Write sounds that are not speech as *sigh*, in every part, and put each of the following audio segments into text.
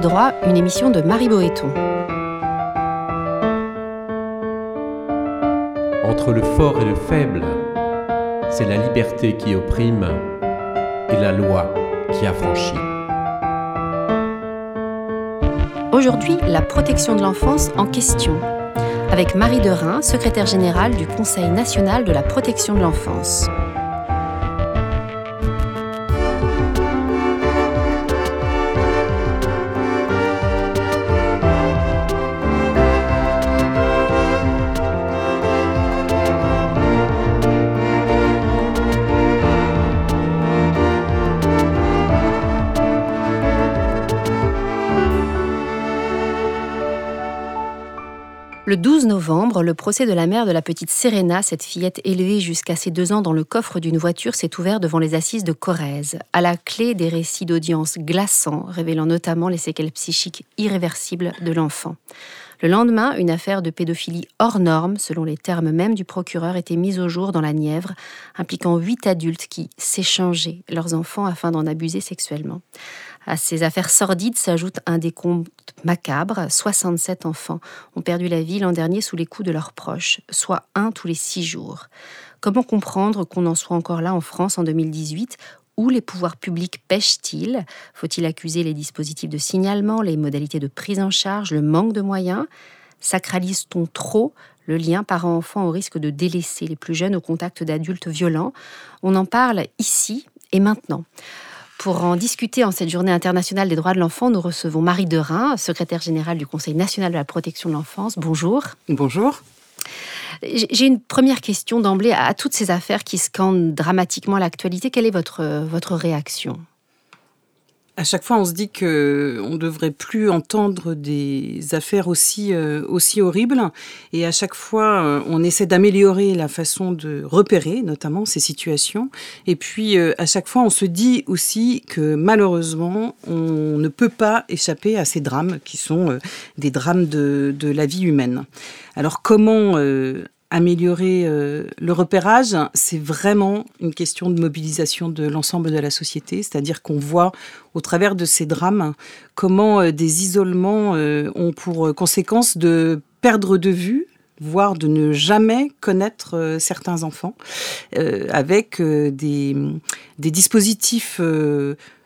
Droit, une émission de Marie Boéton. Entre le fort et le faible, c'est la liberté qui opprime et la loi qui affranchit. Aujourd'hui, la protection de l'enfance en question, avec Marie Derain, secrétaire générale du Conseil national de la protection de l'enfance. Le 12 novembre, le procès de la mère de la petite Serena, cette fillette élevée jusqu'à ses deux ans dans le coffre d'une voiture, s'est ouvert devant les assises de Corrèze, à la clé des récits d'audience glaçants, révélant notamment les séquelles psychiques irréversibles de l'enfant. Le lendemain, une affaire de pédophilie hors norme, selon les termes même du procureur, était mise au jour dans la Nièvre, impliquant huit adultes qui s'échangeaient leurs enfants afin d'en abuser sexuellement. À ces affaires sordides s'ajoute un décompte macabre. 67 enfants ont perdu la vie l'an dernier sous les coups de leurs proches, soit un tous les six jours. Comment comprendre qu'on en soit encore là en France en 2018 où les pouvoirs publics pêchent-ils? Faut-il accuser les dispositifs de signalement, les modalités de prise en charge, le manque de moyens? Sacralise-t-on trop le lien parent-enfant au risque de délaisser les plus jeunes au contact d'adultes violents? On en parle ici et maintenant. Pour en discuter en cette journée internationale des droits de l'enfant, nous recevons Marie Derain, secrétaire générale du Conseil national de la protection de l'enfance. Bonjour. Bonjour. J'ai une première question d'emblée à toutes ces affaires qui scandent dramatiquement l'actualité. Quelle est votre, votre réaction? À chaque fois, on se dit que on devrait plus entendre des affaires aussi euh, aussi horribles, et à chaque fois, euh, on essaie d'améliorer la façon de repérer, notamment ces situations. Et puis, euh, à chaque fois, on se dit aussi que malheureusement, on ne peut pas échapper à ces drames qui sont des drames de, de la vie humaine. Alors, comment améliorer euh, le repérage, c'est vraiment une question de mobilisation de l'ensemble de la société, c'est-à-dire qu'on voit au travers de ces drames comment euh, des isolements euh, ont pour conséquence de perdre de vue voire de ne jamais connaître certains enfants, avec des, des, dispositifs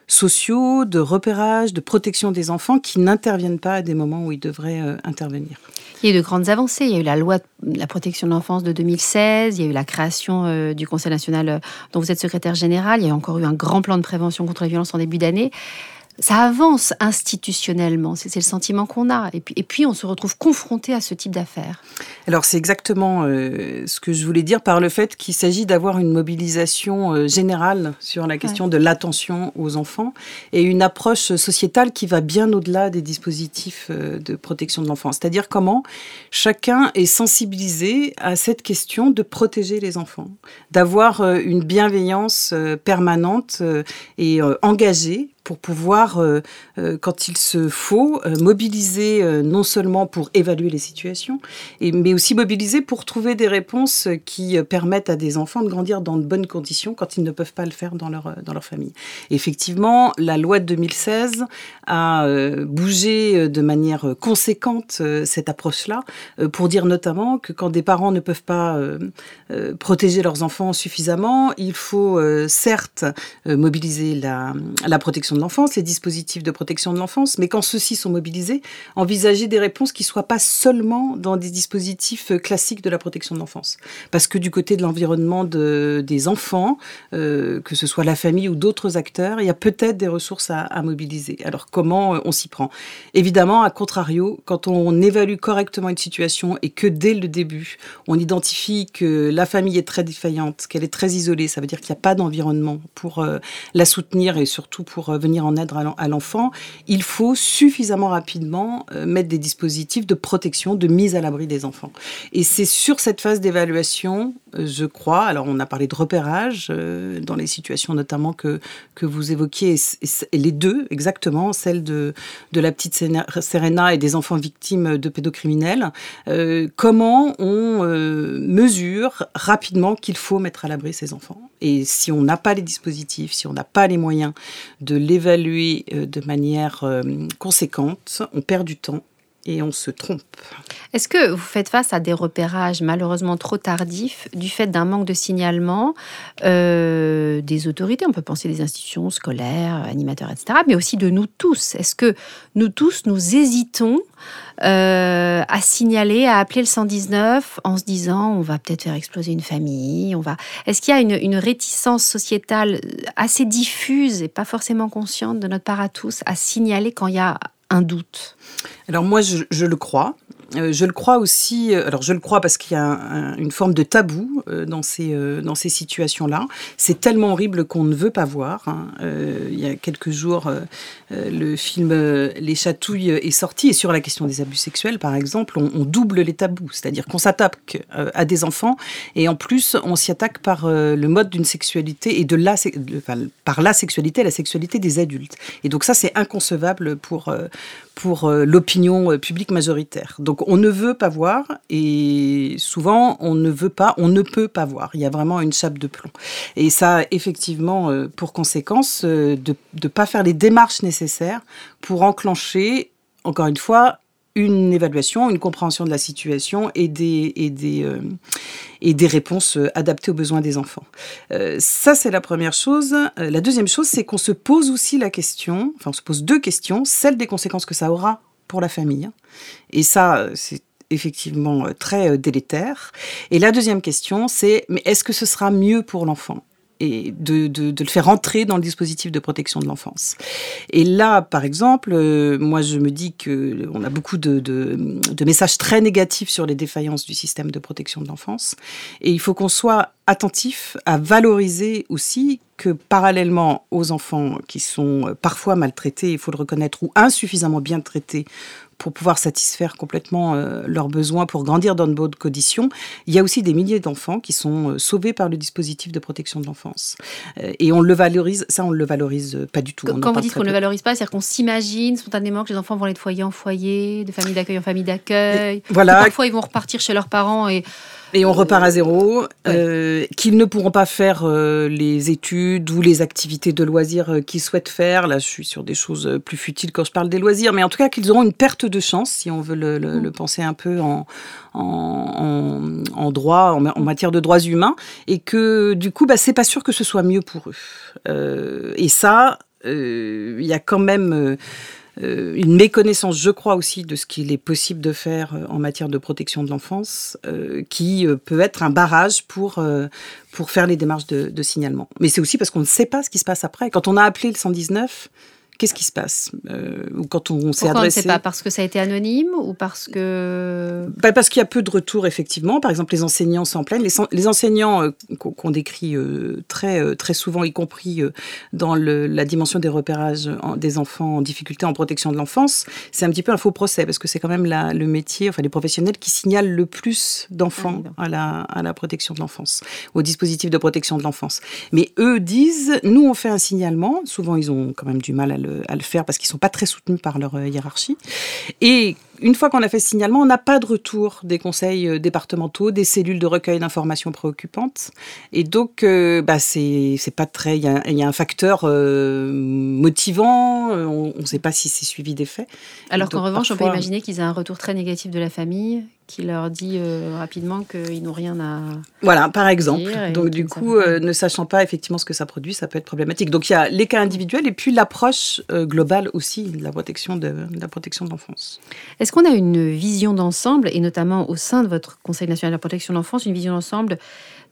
sociaux, de repérage, de protection des enfants qui n'interviennent pas à des moments où ils devraient intervenir. Il y a eu de grandes avancées. Il y a eu la loi de la protection de l'enfance de 2016. Il y a eu la création euh, du Conseil national euh, dont vous êtes secrétaire général. Il y a encore eu un grand plan de prévention contre la violence en début d'année ça avance institutionnellement. C'est le sentiment qu'on a. Et puis, et puis, on se retrouve confronté à ce type d'affaires. Alors, c'est exactement euh, ce que je voulais dire par le fait qu'il s'agit d'avoir une mobilisation euh, générale sur la question de l'attention aux enfants et une approche sociétale qui va bien au-delà des dispositifs euh, de protection de l'enfant. C'est-à-dire comment chacun est sensibilisé à cette question de protéger les enfants, d'avoir une bienveillance permanente et engagée pour pouvoir, euh, euh, quand il se faut, euh, mobiliser non seulement pour évaluer les situations, mais aussi mobiliser pour trouver des réponses qui permettent à des enfants de grandir dans de bonnes conditions quand ils ne peuvent pas le faire dans leur, dans leur famille. effectivement, la loi de 2016 a bougé de manière conséquente cette approche-là, pour dire notamment que quand des parents ne peuvent pas protéger leurs enfants suffisamment, il faut certes mobiliser la, la protection de l'enfance, les dispositifs de protection de l'enfance, mais quand ceux-ci sont mobilisés, envisager des réponses qui ne soient pas seulement dans des dispositifs euh, classiques de la protection de l'enfance. Parce que du côté de l'environnement de, des enfants, euh, que ce soit la famille ou d'autres acteurs, il y a peut-être des ressources à, à, mobiliser. Alors comment euh, on s'y prend? Évidemment, à contrario, quand on évalue correctement une situation et que dès le début, on identifie que la famille est très défaillante, qu'elle est très isolée, ça veut dire qu'il n'y a pas d'environnement pour la soutenir et surtout pour venir en aide à l'enfant, il faut suffisamment rapidement euh, mettre des dispositifs de protection, de mise à l'abri des enfants. Et c'est sur cette phase d'évaluation, euh, je crois, alors on a parlé de repérage euh, dans les situations notamment que, que vous évoquiez, et les deux exactement, celle de, de la petite Serena et des enfants victimes de pédocriminels, comment on mesure rapidement qu'il faut mettre à l'abri ces enfants Et si on n'a pas les dispositifs, si on n'a pas les moyens de l'évaluer de manière conséquente, on perd du temps et on se trompe. Est-ce que vous faites face à des repérages malheureusement trop tardifs du fait d'un manque de signalement euh, des autorités On peut penser des institutions scolaires, animateurs, etc., mais aussi de nous tous? Est-ce que nous tous, nous hésitons euh, à signaler, à appeler le 119 en se disant on va peut-être faire exploser une famille, on va. Est-ce qu'il y a une, une, réticence sociétale assez diffuse et pas forcément consciente de notre part à tous à signaler quand il y a un doute Alors moi, je, le crois. Euh, je le crois aussi, euh, alors je le crois parce qu'il y a une forme de tabou euh, dans ces, dans ces situations-là. C'est tellement horrible qu'on ne veut pas voir. Hein. il y a quelques jours, le film Les Chatouilles est sorti et sur la question des abus sexuels, par exemple, on, double les tabous. C'est-à-dire qu'on s'attaque à des enfants et en plus, on s'y attaque par le mode d'une sexualité et de la, par la sexualité, la sexualité des adultes. Et donc ça, c'est inconcevable pour, pour l'opinion publique majoritaire. Donc on ne veut pas voir et souvent on ne veut pas, on ne peut pas voir. Il y a vraiment une chape de plomb. Et ça a effectivement euh, pour conséquence euh, de ne pas faire les démarches nécessaires pour enclencher, encore une fois, une évaluation, une compréhension de la situation et des, euh, et des réponses adaptées aux besoins des enfants. ça, c'est la première chose. la deuxième chose, c'est qu'on se pose aussi la question, enfin on se pose deux questions, celle des conséquences que ça aura pour la famille. Et ça, c'est effectivement euh, très euh, délétère. Et la deuxième question, c'est mais est-ce que ce sera mieux pour l'enfant? Et de, le faire entrer dans le dispositif de protection de l'enfance. Et là, par exemple, euh, moi, je me dis que on a beaucoup de, de, messages très négatifs sur les défaillances du système de protection de l'enfance, et il faut qu'on soit attentif à valoriser aussi que parallèlement aux enfants qui sont parfois maltraités, il faut le reconnaître, ou insuffisamment bien traités pour pouvoir satisfaire complètement euh, leurs besoins pour grandir dans de bonnes conditions. Il y a aussi des milliers d'enfants qui sont euh, sauvés par le dispositif de protection de l'enfance. Euh, et on le valorise, ça on le valorise pas du tout. Quand, vous dites qu'on ne le valorise pas, c'est-à-dire qu'on s'imagine spontanément que les enfants vont aller de foyer en foyer, de famille d'accueil en famille d'accueil. Voilà. Parfois ils vont repartir chez leurs parents et et on repart à zéro, euh, qu'ils ne pourront pas faire euh, les études ou les activités de loisirs euh, qu'ils souhaitent faire. Là, je suis sur des choses plus futiles quand je parle des loisirs, mais en tout cas qu'ils auront une perte de chance, si on veut le, le, mm. penser un peu en, en, en droit, en, matière de droits humains, et que du coup, bah, c'est pas sûr que ce soit mieux pour eux. Euh, et ça, il y a quand même euh, une méconnaissance, je crois aussi, de ce qu'il est possible de faire euh, en matière de protection de l'enfance, euh, qui peut être un barrage pour, pour faire les démarches de, de signalement. Mais c'est aussi parce qu'on ne sait pas ce qui se passe après. Quand on a appelé le 119, Qu'est-ce qui se passe euh, quand on s'est adressé. On ne sait pas? Parce que ça a été anonyme ou parce que. Bah, parce qu'il y a peu de retours effectivement. Par exemple, les enseignants s'en plaignent. Les, enseignants euh, qu'on décrit euh, très très souvent, y compris dans la dimension des repérages des enfants en difficulté en protection de l'enfance, c'est un petit peu un faux procès parce que c'est quand même le métier, enfin les professionnels qui signalent le plus d'enfants ah, à la à la protection de l'enfance, au dispositif de protection de l'enfance. Mais eux disent, nous on fait un signalement. Souvent ils ont quand même du mal à à le faire parce qu'ils sont pas très soutenus par leur euh, hiérarchie. Et une fois qu'on a fait ce signalement, on n'a pas de retour des conseils euh, départementaux, des cellules de recueil d'informations préoccupantes. Et donc, euh, bah, c'est pas très. Il y, a un facteur motivant. On ne sait pas si c'est suivi des faits. Alors qu'en revanche, on peut imaginer qu'ils aient un retour très négatif de la famille, qui leur dit euh, rapidement qu'ils n'ont rien à. Voilà, par exemple. Donc, du coup, euh, ne sachant pas effectivement ce que ça produit, ça peut être problématique. Donc, il y a les cas individuels et puis l'approche euh, globale aussi de la protection de, de la protection de l'enfance. Est-ce qu'on a une vision d'ensemble, et notamment au sein de votre Conseil national de la protection de l'enfance, une vision d'ensemble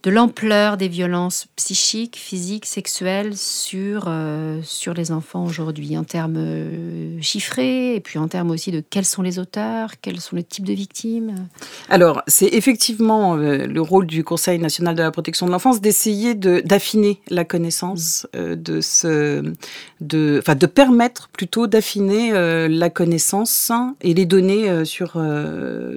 de l'ampleur des violences psychiques, physiques, sexuelles sur, euh, sur les enfants aujourd'hui, en termes euh, chiffrés, et puis en termes aussi de quels sont les auteurs, quels sont les types de victimes Alors, c'est effectivement euh, le rôle du Conseil national de la protection de l'enfance d'essayer d'affiner la connaissance, mmh. de, ce, de, enfin, de permettre plutôt d'affiner la connaissance et les données sur,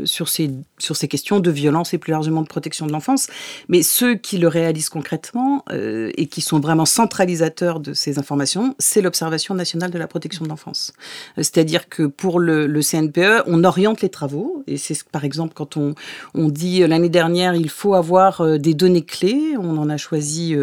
sur ces sur ces questions de violence et plus largement de protection de l'enfance. Mais ceux qui le réalisent concrètement euh, et qui sont vraiment centralisateurs de ces informations, c'est l'Observation nationale de la protection de l'enfance. Euh, c'est-à-dire que pour le, CNPE, on oriente les travaux. Et c'est par exemple quand on, on dit euh, l'année dernière, il faut avoir des données clés. On en a choisi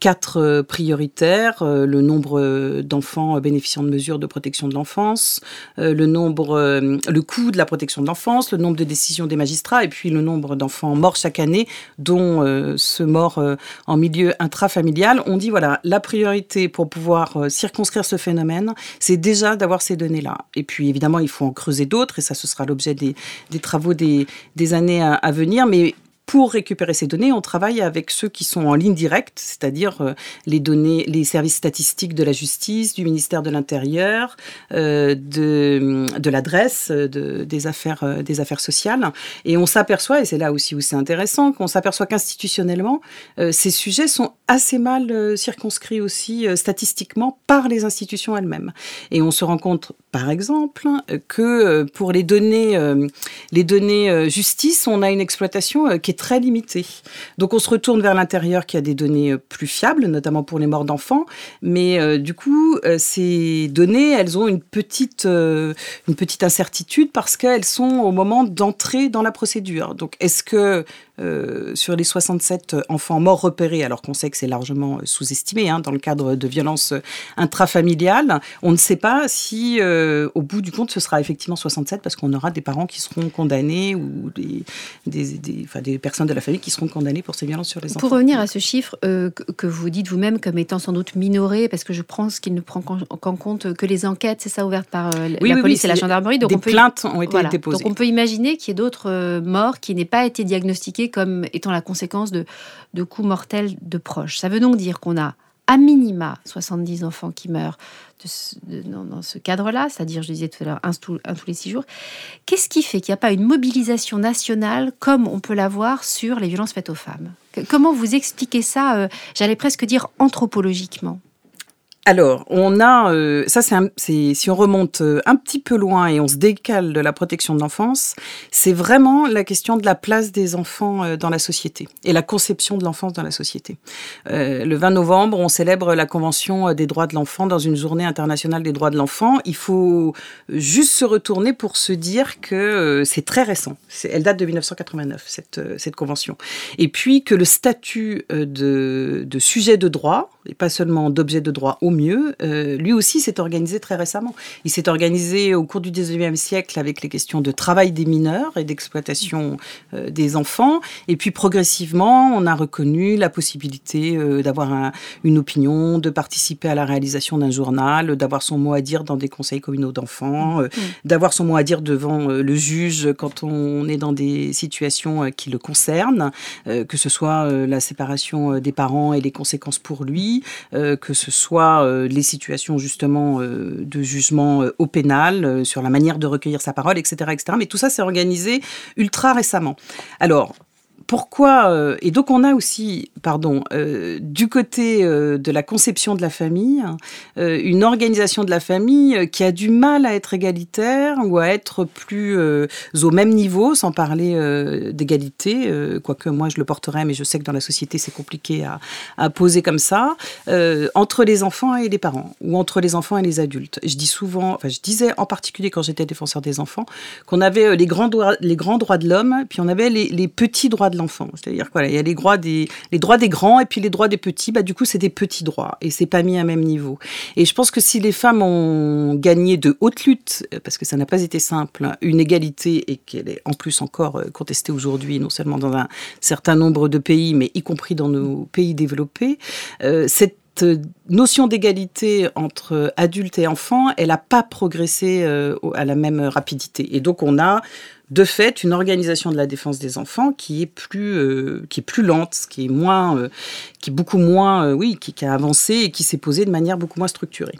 quatre prioritaires. le nombre d'enfants bénéficiant de mesures de protection de l'enfance, le le coût de la protection de l'enfance, le nombre de décisions des et puis le nombre d'enfants morts chaque année, dont euh, ceux morts euh, en milieu intrafamilial. On dit voilà, la priorité pour pouvoir euh, circonscrire ce phénomène, c'est déjà d'avoir ces données-là. Et puis évidemment, il faut en creuser d'autres et ça, ce sera l'objet des, travaux des, années à, à venir. Mais pour récupérer ces données, on travaille avec ceux qui sont en ligne directe, c'est-à-dire euh, les données, les services statistiques de la justice, du ministère de l'Intérieur, euh, de, de l'adresse, de, des affaires, euh, des affaires sociales. Et on s'aperçoit, et c'est là aussi où c'est intéressant, qu'on s'aperçoit qu'institutionnellement, ces sujets sont assez mal circonscrits aussi statistiquement par les institutions elles-mêmes. Et on se rend compte, par exemple, que pour les données, les données justice, on a une exploitation qui est très limité. Donc on se retourne vers l'intérieur qui a des données euh, plus fiables, notamment pour les morts d'enfants. Mais euh, du coup, euh, ces données, elles ont une petite, une petite incertitude parce qu'elles sont au moment d'entrer dans la procédure. Donc est-ce que euh, sur les 67 enfants morts repérés, alors qu'on sait que c'est largement sous-estimé hein, dans le cadre de violences intrafamiliales, on ne sait pas si, euh, au bout du compte, ce sera effectivement 67 parce qu'on aura des parents qui seront condamnés ou des, des, des, personnes de la famille qui seront condamnées pour ces violences sur les enfants. Pour revenir à ce chiffre euh, que vous dites vous-même comme étant sans doute minoré, parce que je pense qu'il ne prend qu'en compte que les enquêtes, c'est ça, ouvertes par la police et la gendarmerie. Donc des on peut, plaintes ont été déposées. Donc on peut imaginer qu'il y ait d'autres morts qui n'aient pas été diagnostiquées comme étant la conséquence de, de coups mortels de proches. Ça veut donc dire qu'on a à minima 70 enfants qui meurent dans, ce cadre-là, c'est-à-dire, je disais tout à l'heure, un, tous les six jours. Qu'est-ce qui fait qu'il n'y a pas une mobilisation nationale comme on peut l'avoir sur les violences faites aux femmes? Comment vous expliquez ça, euh, j'allais presque dire anthropologiquement? Alors, on a, euh, ça c'est, si on remonte euh, un petit peu loin et on se décale de la protection de l'enfance, c'est vraiment la question de la place des enfants euh, dans la société et la conception de l'enfance dans la société. le 20 novembre, on célèbre la Convention des droits de l'enfant dans une journée internationale des droits de l'enfant. Il faut juste se retourner pour se dire que c'est très récent. elle date de 1989, cette, convention. Et puis que le statut de sujet de droit, et pas seulement d'objet de droit au mieux, euh, lui aussi s'est organisé très récemment. Il s'est organisé au cours du 19e siècle avec les questions de travail des mineurs et d'exploitation euh, des enfants. Et puis progressivement, on a reconnu la possibilité euh, d'avoir une opinion, de participer à la réalisation d'un journal, d'avoir son mot à dire dans des conseils communaux d'enfants, mmh. d'avoir son mot à dire devant le juge quand on est dans des situations qui le concernent, que ce soit la séparation des parents et les conséquences pour lui, que ce soit euh, les situations justement euh, de jugement euh, au pénal, sur la manière de recueillir sa parole, etc., etc. Mais tout ça s'est organisé ultra récemment. Alors, pourquoi euh, Et donc on a aussi, pardon, euh, du côté euh, de la conception de la famille, une organisation de la famille qui a du mal à être égalitaire ou à être plus au même niveau, sans parler d'égalité, quoique moi je le porterai, mais je sais que dans la société c'est compliqué à, poser comme ça, entre les enfants et les parents, ou entre les enfants et les adultes. Je dis souvent, enfin je disais en particulier quand j'étais défenseur des enfants, qu'on avait les grands droits, les grands droits de l'homme, puis on avait les, les petits droits de l'enfant. C'est-à-dire qu'il il y a les droits des les droits des grands et puis les droits des petits. Bah du coup, c'est des petits droits et c'est pas mis à même niveau. Et je pense que si les femmes ont gagné de haute lutte, parce que ça n'a pas été simple, une égalité et qu'elle est en plus encore euh, contestée aujourd'hui, non seulement dans un certain nombre de pays, mais y compris dans nos pays développés, euh, cette notion d'égalité entre adultes et enfants, elle n'a pas progressé euh, à la même rapidité. Et donc on a de fait une organisation de la défense des enfants qui est plus euh, qui est plus lente, qui est moins euh, qui est beaucoup moins oui, qui, qui, a avancé et qui s'est posée de manière beaucoup moins structurée.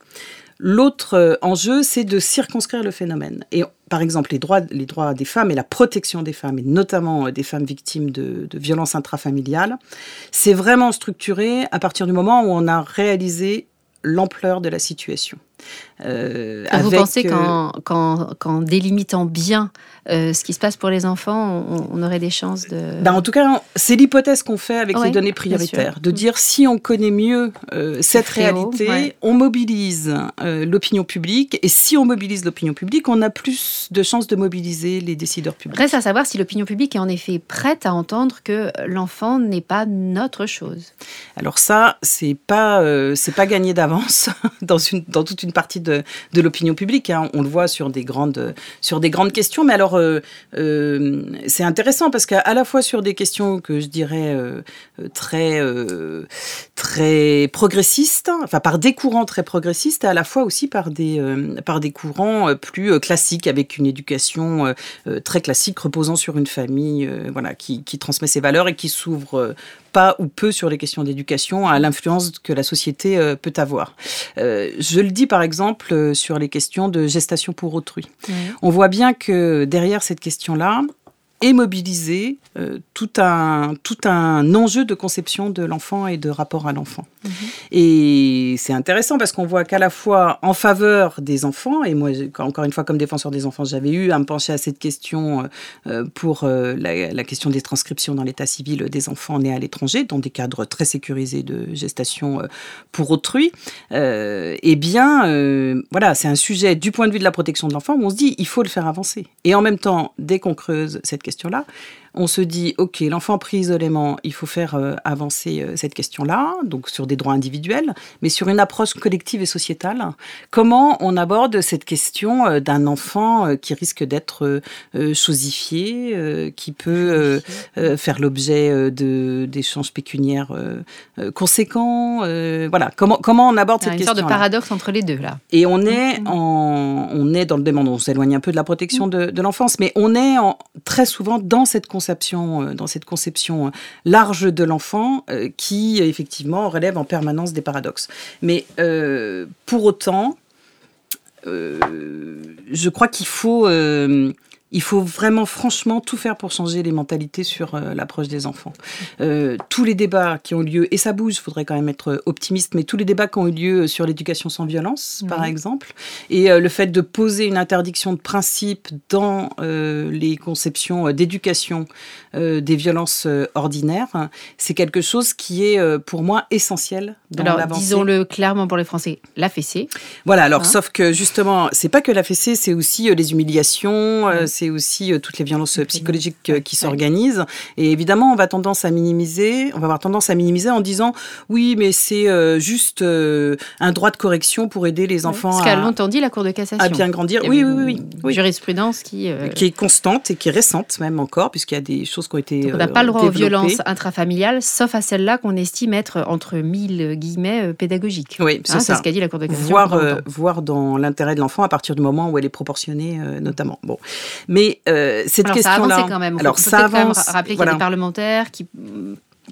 L'autre enjeu, c'est de circonscrire le phénomène. Et par exemple, les droits, les droits des femmes et la protection des femmes, et notamment des femmes victimes de, de violences intrafamiliales, c'est vraiment structuré à partir du moment où on a réalisé l'ampleur de la situation. Euh, vous pensez qu'en délimitant bien euh, ce qui se passe pour les enfants, on, aurait des chances de... Ben, en tout cas, c'est l'hypothèse qu'on fait avec les données prioritaires, de mm. dire si on connaît mieux euh, cette réalité, on mobilise euh, l'opinion publique, et si on mobilise l'opinion publique, on a plus de chances de mobiliser les décideurs publics. Reste à savoir si l'opinion publique est en effet prête à entendre que l'enfant n'est pas notre chose. Alors ça, c'est pas c'est pas gagné d'avance *laughs* dans une dans toute une partie de, de l'opinion publique. Hein. On le voit sur des grandes sur des grandes questions, mais alors euh, euh, c'est intéressant parce qu'à la fois sur des questions que je dirais euh, très, très progressistes, enfin par des courants très progressistes, et à la fois aussi par des, par des courants plus classiques, avec une éducation très classique reposant sur une famille voilà, qui, qui transmet ses valeurs et qui s'ouvre pas ou peu sur les questions d'éducation à l'influence que la société euh, peut avoir. Euh, je le dis par exemple euh, sur les questions de gestation pour autrui. On voit bien que derrière cette question-là, et mobiliser euh, tout, un, tout un enjeu de conception de l'enfant et de rapport à l'enfant. Mhm. Et c'est intéressant parce qu'on voit qu'à la fois en faveur des enfants, et moi, encore une fois, comme défenseur des enfants, j'avais eu à me pencher à cette question euh, euh, pour la, question des transcriptions dans l'état civil des enfants nés à l'étranger, dans des cadres très sécurisés de gestation pour autrui. eh bien, voilà, c'est un sujet du point de vue de la protection de l'enfant où on se dit, il faut le faire avancer. Et en même temps, dès qu'on creuse cette question, question-là on se dit, OK, l'enfant pris isolément, il faut faire euh, avancer euh, cette question-là, donc sur des droits individuels, mais sur une approche collective et sociétale. Comment on aborde cette question euh, d'un enfant qui risque d'être chosifié, qui peut faire l'objet d'échanges pécuniaires conséquents Voilà, comment, comment on aborde cette question Une sorte de paradoxe entre les deux, là. Et on est, en, on est dans le demande, on s'éloigne un peu de la protection de, de l'enfance, mais on est en, très souvent dans cette conception euh, dans cette conception euh, large de l'enfant euh, qui, effectivement, relève en permanence des paradoxes. Mais pour autant, je crois qu'il faut il faut vraiment franchement tout faire pour changer les mentalités sur euh, l'approche des enfants. Euh, tous les débats qui ont lieu, et ça bouge, il faudrait quand même être optimiste, mais tous les débats qui ont eu lieu sur l'éducation sans violence, par exemple, et euh, le fait de poser une interdiction de principe dans les conceptions d'éducation des violences ordinaires, c'est quelque chose qui est pour moi essentiel dans alors, Disons-le clairement pour les Français, la fessée. Voilà, alors hein sauf que justement, c'est pas que la fessée, c'est aussi les humiliations, c'est aussi euh, toutes les violences psychologiques euh, qui s'organisent. Et évidemment, on va tendance à minimiser, on va avoir tendance à minimiser en disant oui, mais c'est euh, juste un droit de correction pour aider les enfants Ce qu'a longtemps dit la Cour de cassation. À bien grandir. Oui, oui, oui, Jurisprudence qui qui est constante et qui est récente même encore, puisqu'il y a des choses qui ont été. on n'a pas le droit aux violences intrafamiliales, sauf à celles-là qu'on estime être entre mille guillemets pédagogiques. Oui, c'est hein, ça. ce qu'a dit la Cour de cassation. Voir, voir dans l'intérêt de l'enfant à partir du moment où elle est proportionnée, notamment. Bon, mais euh, cette question-là. Ça a quand même. Alors, ça avance. rappeler qu'il y a des parlementaires qui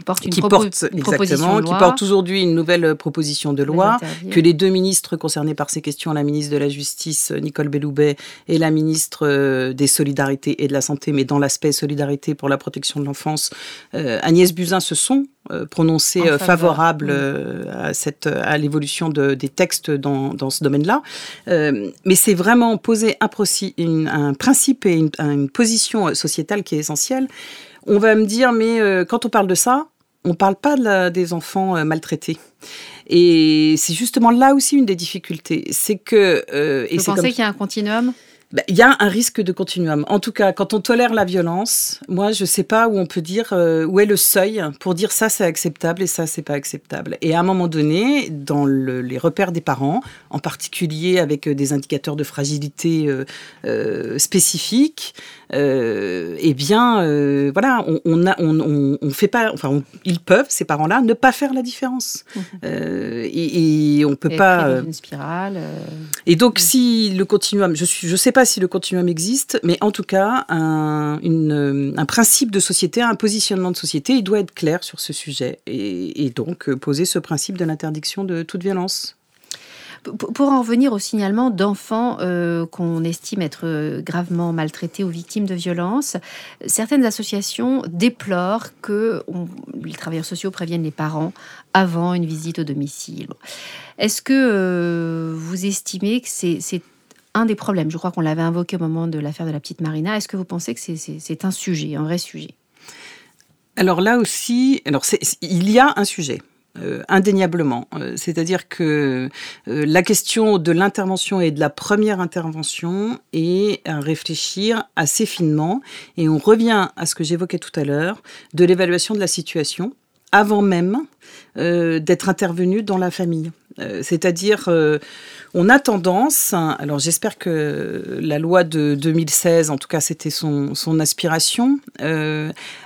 portent une, qui porte, exactement, qui porte aujourd'hui une nouvelle euh, proposition de loi, que les deux ministres concernés par ces questions, la ministre de la Justice Nicole Belloubet et la ministre euh, des Solidarités et de la Santé, mais dans l'aspect solidarité pour la protection de l'enfance, Agnès Buzyn se sont prononcés favorables à, cette, à l'évolution de, des textes dans, dans ce domaine-là. mais c'est vraiment poser un, un principe et une, une position sociétale qui est essentielle. On va me dire, mais euh, quand on parle de ça, on ne parle pas de des enfants euh, maltraités. Et c'est justement là aussi une des difficultés. C'est que. Euh, Vous pensez qu'il y a un continuum? Bah, il y a un risque de continuum. En tout cas, quand on tolère la violence, moi, je ne sais pas où on peut dire euh, où est le seuil pour dire ça c'est acceptable et ça c'est pas acceptable. Et à un moment donné, dans les repères des parents, en particulier avec euh, des indicateurs de fragilité euh, spécifiques, eh bien, voilà, on, on, on, fait pas, enfin, ils peuvent ces parents-là ne pas faire la différence. Mmh. et, et, on peut pas. Une spirale. Et donc, si le continuum, je suis, je sais pas si le continuum existe, mais en tout cas, un, principe de société, un positionnement de société, il doit être clair sur ce sujet et, donc euh, poser ce principe de l'interdiction de toute violence. Pour en revenir au signalement d'enfants euh, qu'on estime être euh, gravement maltraités ou victimes de violences, certaines associations déplorent que les travailleurs sociaux préviennent les parents avant une visite au domicile. Est-ce que vous estimez que c'est un des problèmes Je crois qu'on l'avait invoqué au moment de l'affaire de la petite Marina. Est-ce que vous pensez que c'est un sujet, un vrai sujet? Alors là aussi, alors il y a un sujet. Euh, indéniablement. Euh, c'est-à-dire que euh, la question de l'intervention et de la première intervention est à réfléchir assez finement. Et on revient à ce que j'évoquais tout à l'heure, de l'évaluation de la situation avant même d'être intervenu dans la famille. C'est-à-dire, on a tendance, alors j'espère que la loi de 2016, en tout cas c'était son, son aspiration,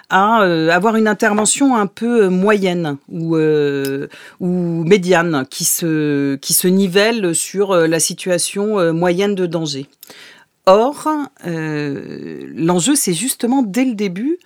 à euh, avoir une intervention un peu euh, moyenne ou, euh, ou médiane qui se, qui se nivelle sur la situation moyenne de danger. Or, l'enjeu, c'est justement dès le début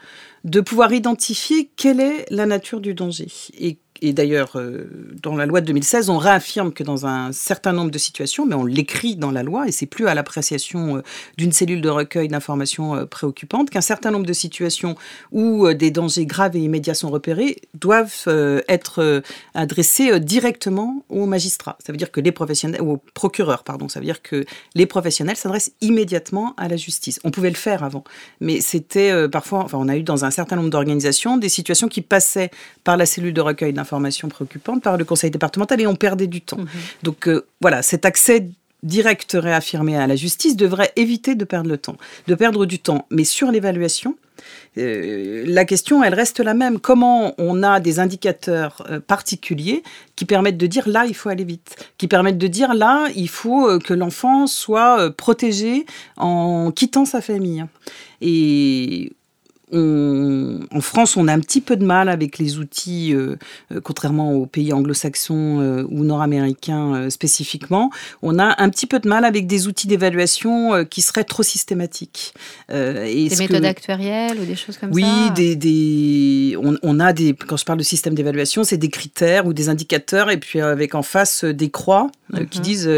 de pouvoir identifier quelle est la nature du danger. Et et d'ailleurs, euh, dans la loi de 2016, on réaffirme que dans un certain nombre de situations, mais on l'écrit dans la loi, et c'est plus à l'appréciation euh, d'une cellule de recueil d'informations euh, préoccupantes, qu'un certain nombre de situations où des dangers graves et immédiats sont repérés doivent être adressés directement aux magistrats. Ça veut dire que les professionnels, aux procureurs, pardon, ça veut dire que les professionnels s'adressent immédiatement à la justice. On pouvait le faire avant, mais c'était parfois, enfin, on a eu dans un certain nombre d'organisations des situations qui passaient par la cellule de recueil d'informations informations préoccupantes par le conseil départemental et on perdait du temps. Mhm. Donc euh, voilà, cet accès direct réaffirmé à la justice devrait éviter de perdre le temps, de perdre du temps. Mais sur l'évaluation, euh, la question, elle reste la même. Comment on a des indicateurs euh, particuliers qui permettent de dire là, il faut aller vite, qui permettent de dire là, il faut que l'enfant soit protégé en quittant sa famille. Et en France, on a un petit peu de mal avec les outils, euh, euh, contrairement aux pays anglo-saxons euh, ou nord-américains spécifiquement, on a un petit peu de mal avec des outils d'évaluation qui seraient trop systématiques. des méthodes actuarielles ou des choses comme oui, ça? Oui, des, on, a des, quand je parle de système d'évaluation, c'est des critères ou des indicateurs et puis avec en face des croix qui mhm. disent,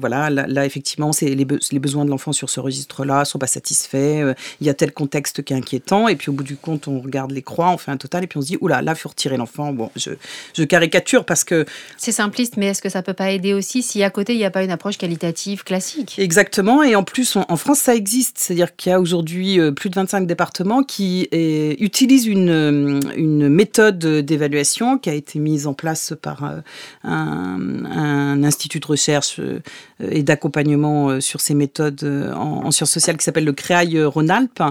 voilà, là, effectivement, c'est les, les, besoins de l'enfant sur ce registre-là sont pas satisfaits, il y a tel contexte qui est inquiétant et puis au bout du compte, on regarde les croix, on fait un total, et puis on se dit, oula, là, il faut retirer l'enfant. Bon, je, je, caricature parce que... C'est simpliste, mais est-ce que ça peut pas aider aussi si à côté, il n'y a pas une approche qualitative classique? Exactement, et en plus, en France, ça existe. C'est-à-dire qu'il y a aujourd'hui euh, plus de 25 départements qui euh, utilisent une, euh, une méthode d'évaluation qui a été mise en place par un, un institut de recherche et d'accompagnement sur ces méthodes en, en sciences sociales qui s'appelle le CREAI Rhône-Alpes,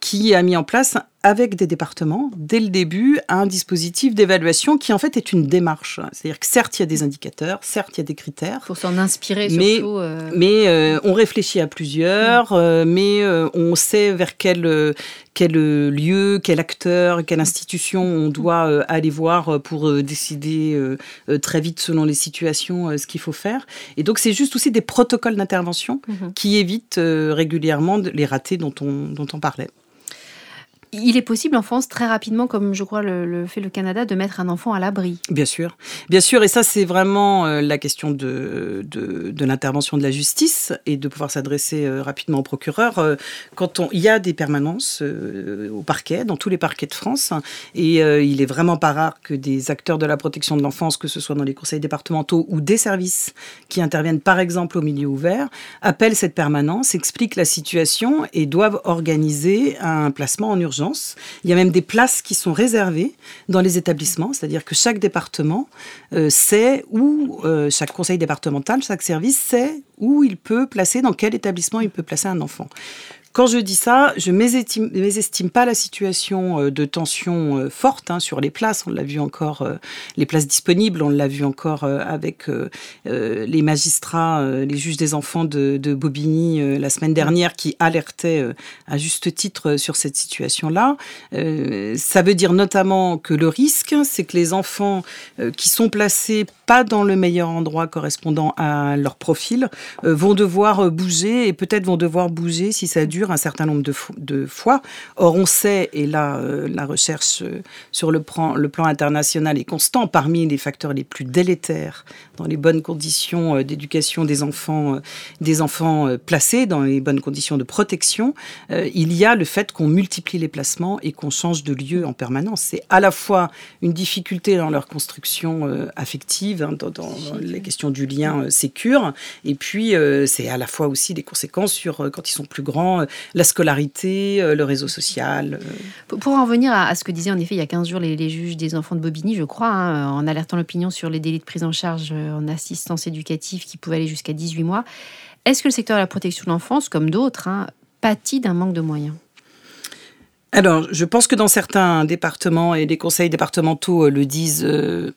qui a mis en place avec des départements, dès le début, un dispositif d'évaluation qui en fait est une démarche. C'est-à-dire que certes, il y a des indicateurs, certes, il y a des critères. Pour s'en inspirer mais, surtout. Euh. Mais euh, on réfléchit à plusieurs, euh, mais on sait vers quel, quel lieu, quel acteur, quelle institution on doit aller voir pour décider très vite selon les situations ce qu'il faut faire. Et donc c'est juste aussi des protocoles d'intervention mhm. qui évitent régulièrement les ratés dont on, dont on parlait. Il est possible en France très rapidement, comme je crois le, fait le Canada, de mettre un enfant à l'abri. Bien sûr, bien sûr, et ça c'est vraiment euh, la question de, de, l'intervention de la justice et de pouvoir s'adresser euh, rapidement au procureur. Euh, quand on, il y a des permanences au parquet, dans tous les parquets de France, et il est vraiment pas rare que des acteurs de la protection de l'enfance, que ce soit dans les conseils départementaux ou des services qui interviennent par exemple au milieu ouvert, appellent cette permanence, expliquent la situation et doivent organiser un placement en urgence il y a même des places qui sont réservées dans les établissements, c'est-à-dire que chaque département euh, sait où, euh, chaque conseil départemental, chaque service sait où il peut placer, dans quel établissement il peut placer un enfant. Quand je dis ça, je ne mésestime pas la situation euh, de tension euh, forte hein, sur les places. On l'a vu encore, euh, les places disponibles, on l'a vu encore avec les magistrats, les juges des enfants de, Bobigny la semaine dernière qui alertaient à juste titre sur cette situation-là. Ça veut dire notamment que le risque, c'est que les enfants qui sont placés pas dans le meilleur endroit correspondant à leur profil vont devoir bouger et peut-être vont devoir bouger si ça dure un certain nombre de, fois. Or, on sait, et là, la recherche sur le plan, le plan international est constant, parmi les facteurs les plus délétères dans les bonnes conditions d'éducation des enfants, des enfants placés dans les bonnes conditions de protection, il y a le fait qu'on multiplie les placements et qu'on change de lieu en permanence. C'est à la fois une difficulté dans leur construction affective, hein, dans, dans, les questions du lien euh, sécure. Et puis, euh, c'est à la fois aussi des conséquences sur, euh, quand ils sont plus grands, la scolarité, le réseau social. Pour en revenir à, ce que disaient en effet il y a 15 jours les, juges des enfants de Bobigny, je crois, hein, en alertant l'opinion sur les délais de prise en charge en assistance éducative qui pouvaient aller jusqu'à 18 mois, est-ce que le secteur de la protection de l'enfance, comme d'autres, hein, pâtit d'un manque de moyens? Alors, je pense que dans certains départements, et les conseils départementaux le disent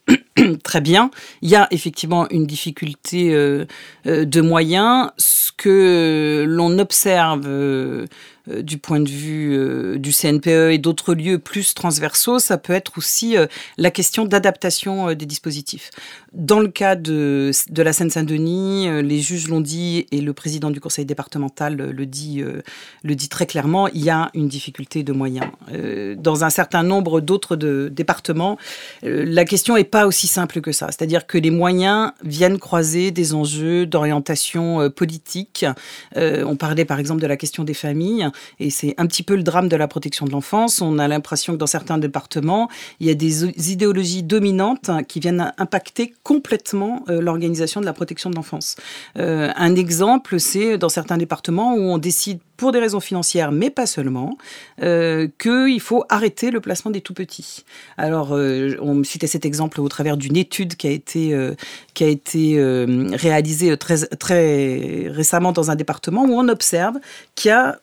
*clears throat* *clears throat* très bien. Il y a effectivement une difficulté euh, euh, de moyens. Ce que l'on observe euh, du point de vue du CNPE et d'autres lieux plus transversaux, ça peut être aussi la question d'adaptation des dispositifs. Dans le cas de, de la Seine-Saint-Denis, les juges l'ont dit et le président du conseil départemental le dit, le dit très clairement, il y a une difficulté de moyens. Dans un certain nombre d'autres départements, la question n'est pas aussi simple que ça. C'est-à-dire que les moyens viennent croiser des enjeux d'orientation politique. On parlait par exemple de la question des familles. Et c'est un petit peu le drame de la protection de l'enfance. On a l'impression que dans certains départements, il y a des idéologies dominantes qui viennent impacter complètement euh, l'organisation de la protection de l'enfance. Euh, un exemple, c'est dans certains départements où on décide pour des raisons financières, mais pas seulement, euh, qu'il faut arrêter le placement des tout petits. Alors, on citait cet exemple au travers d'une étude qui a été, qui a été réalisée très, très récemment dans un département où on observe qu'il y a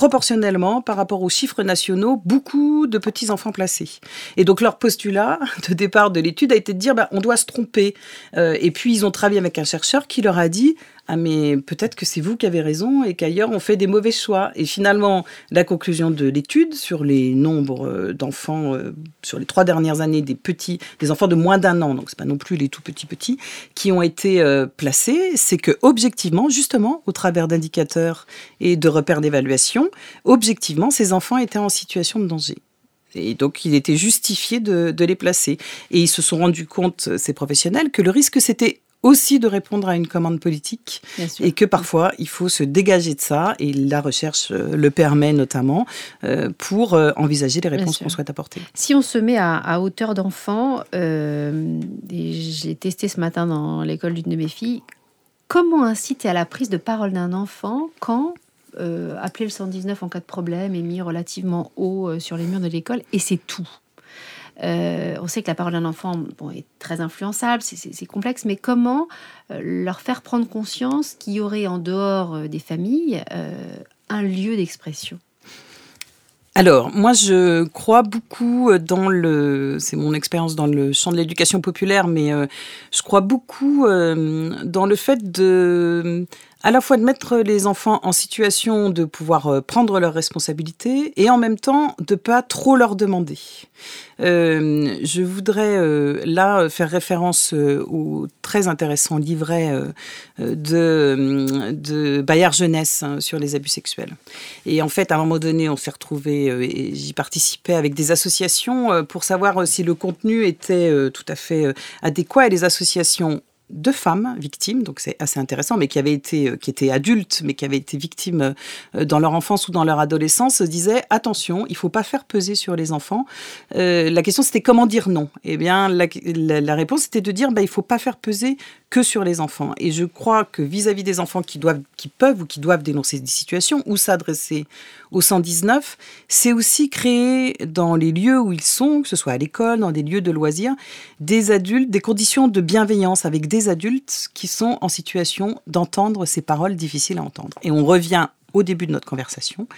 proportionnellement par rapport aux chiffres nationaux, beaucoup de petits-enfants placés. Et donc leur postulat *laughs* de départ de l'étude a été de dire bah, on doit se tromper. Euh, et puis ils ont travaillé avec un chercheur qui leur a dit ah mais peut-être que c'est vous qui avez raison et qu'ailleurs on fait des mauvais choix. Et finalement, la conclusion de l'étude sur les nombres euh, d'enfants euh, sur les trois dernières années des petits, des enfants de moins d'un an, donc c'est pas non plus les tout petits petits, qui ont été euh, placés, c'est que objectivement, justement, au travers d'indicateurs et de repères d'évaluation, objectivement, ces enfants étaient en situation de danger. Et donc, il était justifié de, de, les placer. Et ils se sont rendus compte, ces professionnels, que le risque, c'était aussi de répondre à une commande politique et que parfois il faut se dégager de ça et la recherche euh, le permet notamment euh, pour euh, envisager les réponses qu'on souhaite apporter. Si on se met à, hauteur d'enfant, euh, j'ai testé ce matin dans l'école d'une de mes filles, comment inciter à la prise de parole d'un enfant quand appeler le 119 en cas de problème est mis relativement haut sur les murs de l'école et c'est tout? Euh, on sait que la parole d'un enfant est très influençable, c'est complexe, mais comment euh, leur faire prendre conscience qu'il y aurait en dehors euh, des familles un lieu d'expression? Alors, moi, je crois beaucoup dans le, c'est mon expérience dans le champ de l'éducation populaire, mais je crois beaucoup dans le fait de à la fois de mettre les enfants en situation de pouvoir euh, prendre leurs responsabilités et en même temps de pas trop leur demander. Euh, je voudrais euh, là faire référence au très intéressant livret de, Bayard Jeunesse hein, sur les abus sexuels. Et en fait, à un moment donné, on s'est retrouvé et j'y participais avec des associations pour savoir si le contenu était tout à fait adéquat. Et les associations deux femmes victimes, donc c'est assez intéressant, mais qui avaient été, euh, qui étaient adultes, mais qui avaient été victimes euh, dans leur enfance ou dans leur adolescence, disaient attention, il faut pas faire peser sur les enfants. Euh, la question c'était comment dire non? Eh bien, la, réponse était de dire bah, il faut pas faire peser que sur les enfants. Et je crois que vis-à-vis des enfants qui doivent, qui peuvent ou qui doivent dénoncer des situations ou s'adresser au 119, c'est aussi créer dans les lieux où ils sont, que ce soit à l'école, dans des lieux de loisirs, des adultes, des conditions de bienveillance avec des adultes qui sont en situation d'entendre ces paroles difficiles à entendre. Et on revient au début de notre conversation,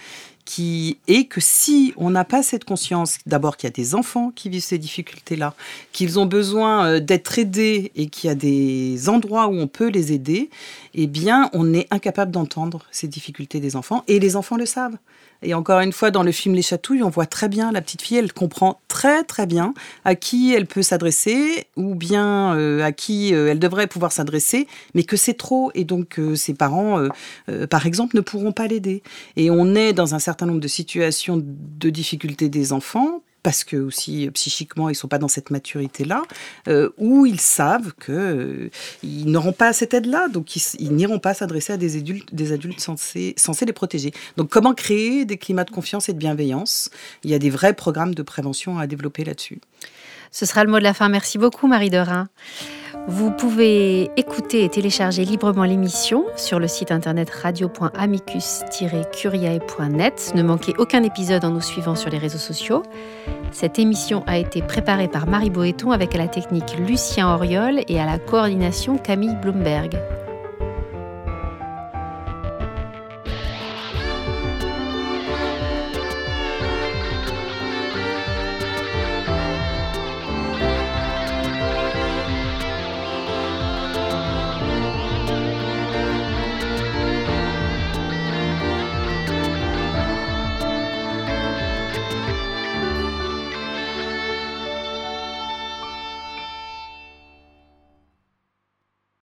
qui est que si on n'a pas cette conscience, d'abord qu'il y a des enfants qui vivent ces difficultés-là, qu'ils ont besoin euh, d'être aidés et qu'il y a des endroits où on peut les aider, eh bien, on est incapable d'entendre ces difficultés des enfants et les enfants le savent. Et encore une fois, dans le film Les Chatouilles, on voit très bien la petite fille, elle comprend très très bien à qui elle peut s'adresser ou bien euh, à qui euh, elle devrait pouvoir s'adresser, mais que c'est trop et donc ses parents, par exemple, ne pourront pas l'aider. Et on est dans un certain nombre de situations de difficulté des enfants parce que aussi psychiquement ils sont pas dans cette maturité là euh, où ils savent que euh, ils n'auront pas cette aide là donc ils, n'iront pas s'adresser à des adultes des adultes censés censés les protéger. Donc comment créer des climats de confiance et de bienveillance? Il y a des vrais programmes de prévention à développer là-dessus. Ce sera le mot de la fin. Merci beaucoup Marie Dorin vous pouvez écouter et télécharger librement l'émission sur le site internet radio.amicus-curiae.net. Ne manquez aucun épisode en nous suivant sur les réseaux sociaux. Cette émission a été préparée par Marie Boéton avec à la technique Lucien Auriol et à la coordination Camille Bloomberg.